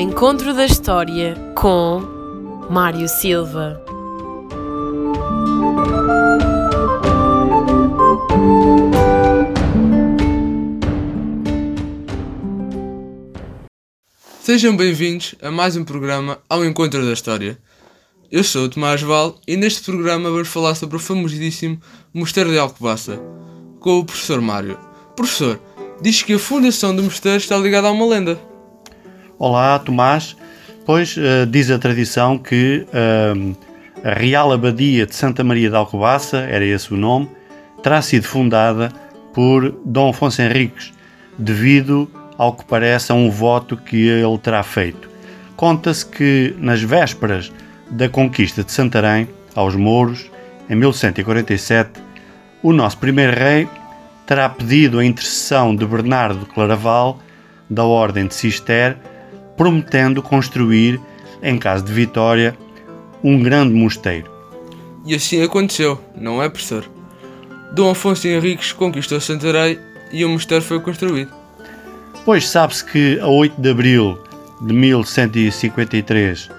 encontro da história com Mário Silva. Sejam bem-vindos a mais um programa Ao Encontro da História. Eu sou o Tomás Val e neste programa vamos falar sobre o famosíssimo Mosteiro de Alcobaça, com o professor Mário. Professor, diz que a fundação do mosteiro está ligada a uma lenda. Olá, Tomás. Pois uh, diz a tradição que uh, a Real Abadia de Santa Maria de Alcobaça, era esse o nome, terá sido fundada por Dom Afonso Henriques, devido ao que parece a um voto que ele terá feito. Conta-se que nas vésperas da conquista de Santarém aos mouros, em 1147, o nosso primeiro rei terá pedido a intercessão de Bernardo de Claraval, da Ordem de Cister, prometendo construir, em caso de vitória, um grande mosteiro. E assim aconteceu, não é, professor? Dom Afonso Henriques conquistou Santarém e o mosteiro foi construído. Pois sabe-se que a 8 de abril de 1153 uh,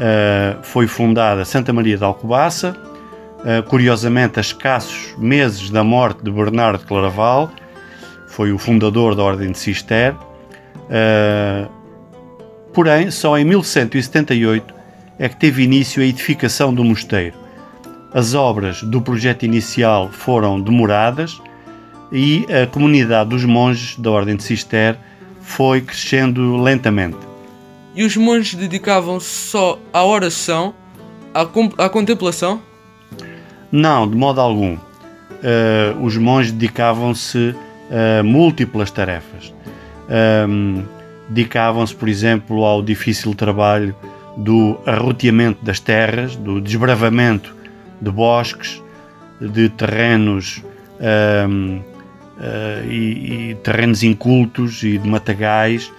eh, foi fundada Santa Maria de Alcobaça, uh, curiosamente a escassos meses da morte de Bernardo de Claraval, foi o fundador da Ordem de Cister. Uh, porém, só em 1178 é que teve início a edificação do mosteiro. As obras do projeto inicial foram demoradas e a comunidade dos monges da Ordem de Cister foi crescendo lentamente. E os monges dedicavam-se só à oração, à, à, contemplação? Não, de modo algum. Uh, os monges dedicavam-se a múltiplas tarefas. Um, dedicavam-se, por exemplo, ao difícil trabalho do arroteamento das terras, do desbravamento de bosques, de terrenos um, uh, e, e, terrenos incultos e de matagais,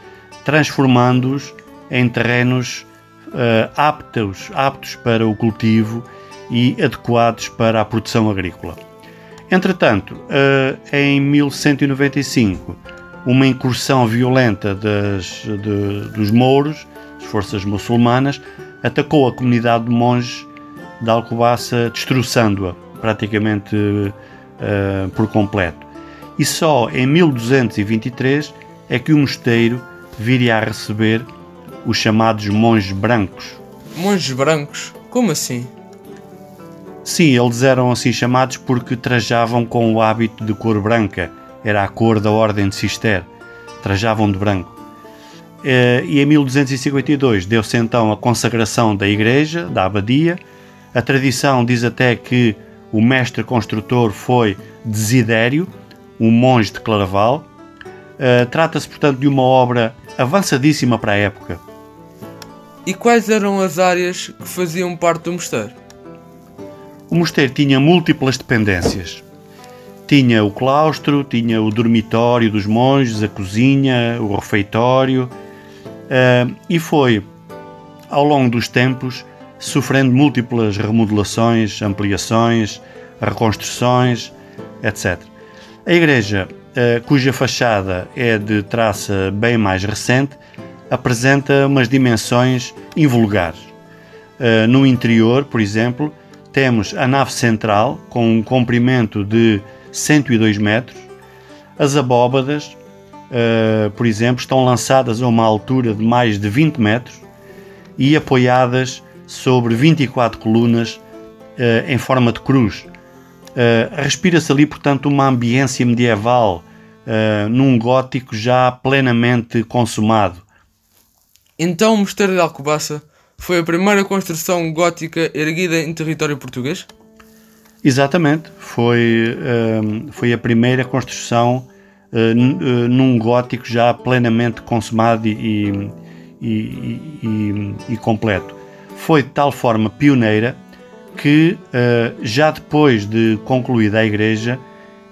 transformando-os em terrenos uh, aptos, aptos para o cultivo e adequados para a produção agrícola. Entretanto, uh, em 1195, uma incursão violenta das, de, dos mouros, as forças muçulmanas, atacou a comunidade de monges de Alcobaça, destroçando-a praticamente uh, por completo e só em 1223 é que o mosteiro viria a receber os chamados monges brancos. Monges brancos? Como assim? Sim, eles eram assim chamados porque trajavam com o hábito de cor branca, era a cor da Ordem de Cister, trajavam de branco. Eh, e em 1252 deu-se então a consagração da igreja, da abadia. A tradição diz até que o mestre construtor foi Desidério, um monge de Claraval. Uh, Trata-se, portanto, de uma obra avançadíssima para a época. E quais eram as áreas que faziam parte do mosteiro? O mosteiro tinha múltiplas dependências. Tinha o claustro, tinha o dormitório dos monges, a cozinha, o refeitório, uh, e foi, ao longo dos tempos, sofrendo múltiplas remodelações, ampliações, reconstruções, etc. A igreja, uh, cuja fachada é de traça bem mais recente, apresenta umas dimensões invulgares. Uh, no interior, por exemplo, temos a nave central com um comprimento de 102 metros. As abóbadas, uh, por exemplo, estão lançadas a uma altura de mais de 20 metros e apoiadas sobre 24 colunas uh, em forma de cruz, Uh, Respira-se ali, portanto, uma ambiência medieval num gótico já plenamente consumado. Então o Mosteiro de Alcobaça foi a primeira construção gótica erguida em território português? Exatamente, foi, uh, foi a primeira construção num gótico já plenamente consumado e, e, e, e completo. Foi de tal forma pioneira que, uh, já depois de concluída a igreja,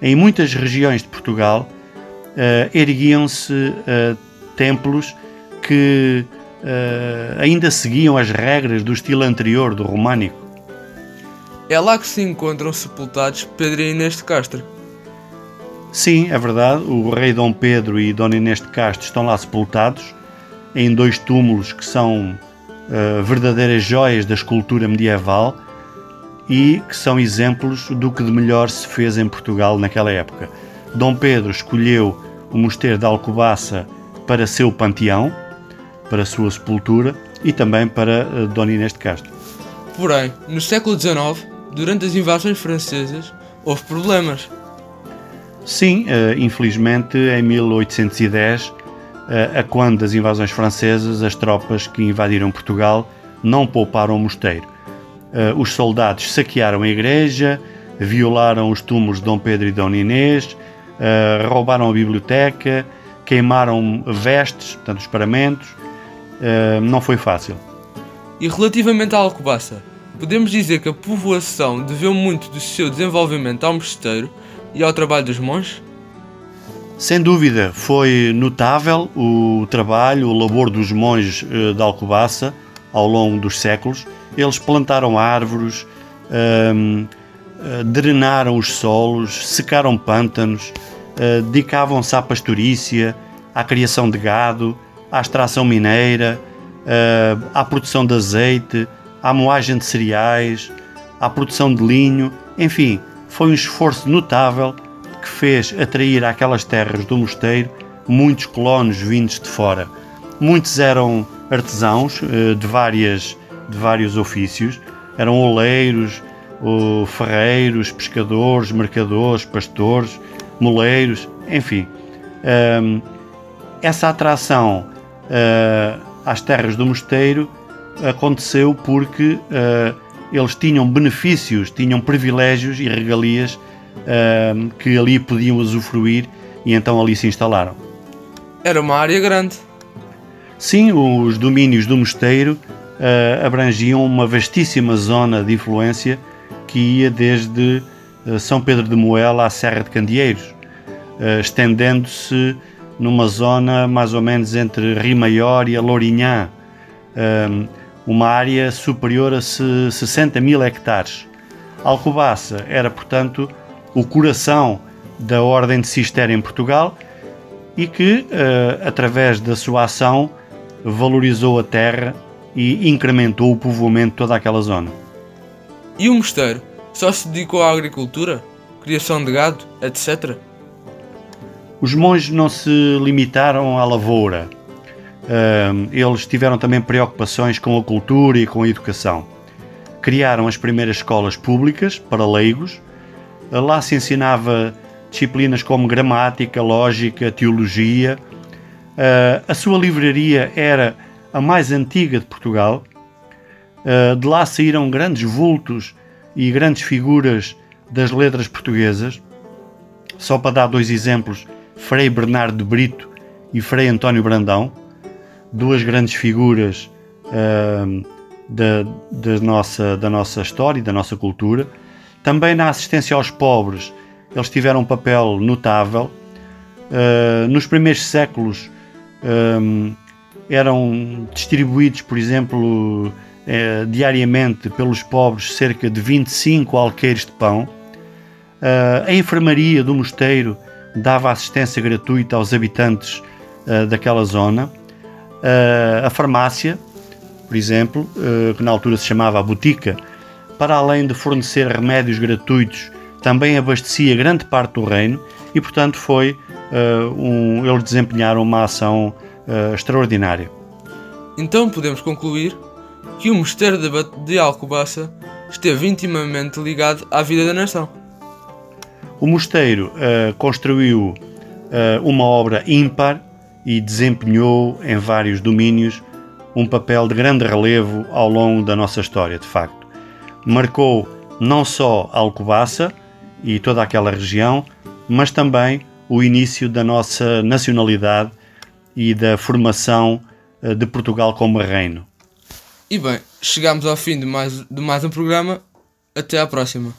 em muitas regiões de Portugal uh, erguiam-se uh, templos que ainda seguiam as regras do estilo anterior do românico. É lá que se encontram sepultados Pedro e Inês de Castro. Sim, é verdade. O rei Dom Pedro e Dona Inês de Castro estão lá sepultados. em dois túmulos que são uh, verdadeiras joias da escultura medieval e que são exemplos do que de melhor se fez em Portugal naquela época. Dom Pedro escolheu o mosteiro de Alcobaça para seu panteão, para sua sepultura e também para uh, Dona Inês de Castro. Porém, no século XIX, durante as invasões francesas, houve problemas. Sim, uh, infelizmente em 1810, uh, a quando das invasões francesas, as tropas que invadiram Portugal não pouparam o mosteiro. Uh, os soldados saquearam a igreja, violaram os túmulos de Dom Pedro e Dona Inês, roubaram a biblioteca, queimaram vestes, portanto os paramentos. não foi fácil. E relativamente à Alcobaça, podemos dizer que a povoação deveu muito do seu desenvolvimento ao mosteiro e ao trabalho dos monges? Sem dúvida, foi notável o trabalho, o labor dos monges uh, de Alcobaça ao longo dos séculos. Eles plantaram árvores, um, uh, eh, drenaram os solos, secaram pântanos, uh, dedicavam-se à pastorícia, à criação de gado, à extração mineira, à produção de azeite, à moagem de cereais, à produção de linho, enfim, foi um esforço notável que fez atrair àquelas terras do mosteiro muitos colonos vindos de fora. Muitos eram artesãos eh, de, várias, de vários ofícios, eram oleiros, ferreiros, pescadores, mercadores, pastores, moleiros, enfim. Essa atração eh, às terras do mosteiro aconteceu porque uh, eles tinham benefícios, tinham privilégios e regalias uh, que ali podiam usufruir e então ali se instalaram. Era uma área grande. Sim, os domínios do mosteiro uh, abrangiam uma vastíssima zona de influência que ia desde São Pedro de Moela à Serra de Candeeiros, estendendo-se numa zona mais ou menos entre Rio Maior e a Lourinhã uma área superior a 60 mil hectares. Alcobaça era, portanto, o coração da Ordem de Cister em Portugal e que, uh, através da sua ação, valorizou a terra e incrementou o povoamento de toda aquela zona. E o mosteiro só se dedicou à agricultura, criação de gado, etc. Os monges não se limitaram à lavoura eles tiveram também preocupações com a cultura e com a educação. Criaram as primeiras escolas públicas para leigos. Lá se ensinava disciplinas como gramática, lógica, teologia. Ah, a sua livraria era a mais antiga de Portugal. Ah, de lá saíram grandes vultos e grandes figuras das letras portuguesas. Só para dar dois exemplos, Frei Bernardo de Brito e Frei António Brandão duas grandes figuras uh, da, da, nossa, da nossa história e da nossa cultura. Também na assistência aos pobres, eles tiveram um papel notável. Uh, nos primeiros séculos um, eram distribuídos, por exemplo, uh, diariamente pelos pobres cerca de 25 alqueires de pão. Uh, a enfermaria do mosteiro dava assistência gratuita aos habitantes daquela zona. Uh, a farmácia, por exemplo, uh, que na altura se chamava a botica, para além de fornecer remédios gratuitos, também abastecia grande parte do reino e, portanto, foi uh, um, eles desempenharam uma ação extraordinária. Então podemos concluir que o mosteiro de Alcobaça esteve intimamente ligado à vida da nação. O mosteiro construiu uma obra ímpar e desempenhou em vários domínios um papel de grande relevo ao longo da nossa história, de facto. Marcou não só Alcobaça e toda aquela região, mas também o início da nossa nacionalidade e da formação eh, de Portugal como reino. E bem, chegamos ao fim de mais, de mais um programa. Até à próxima.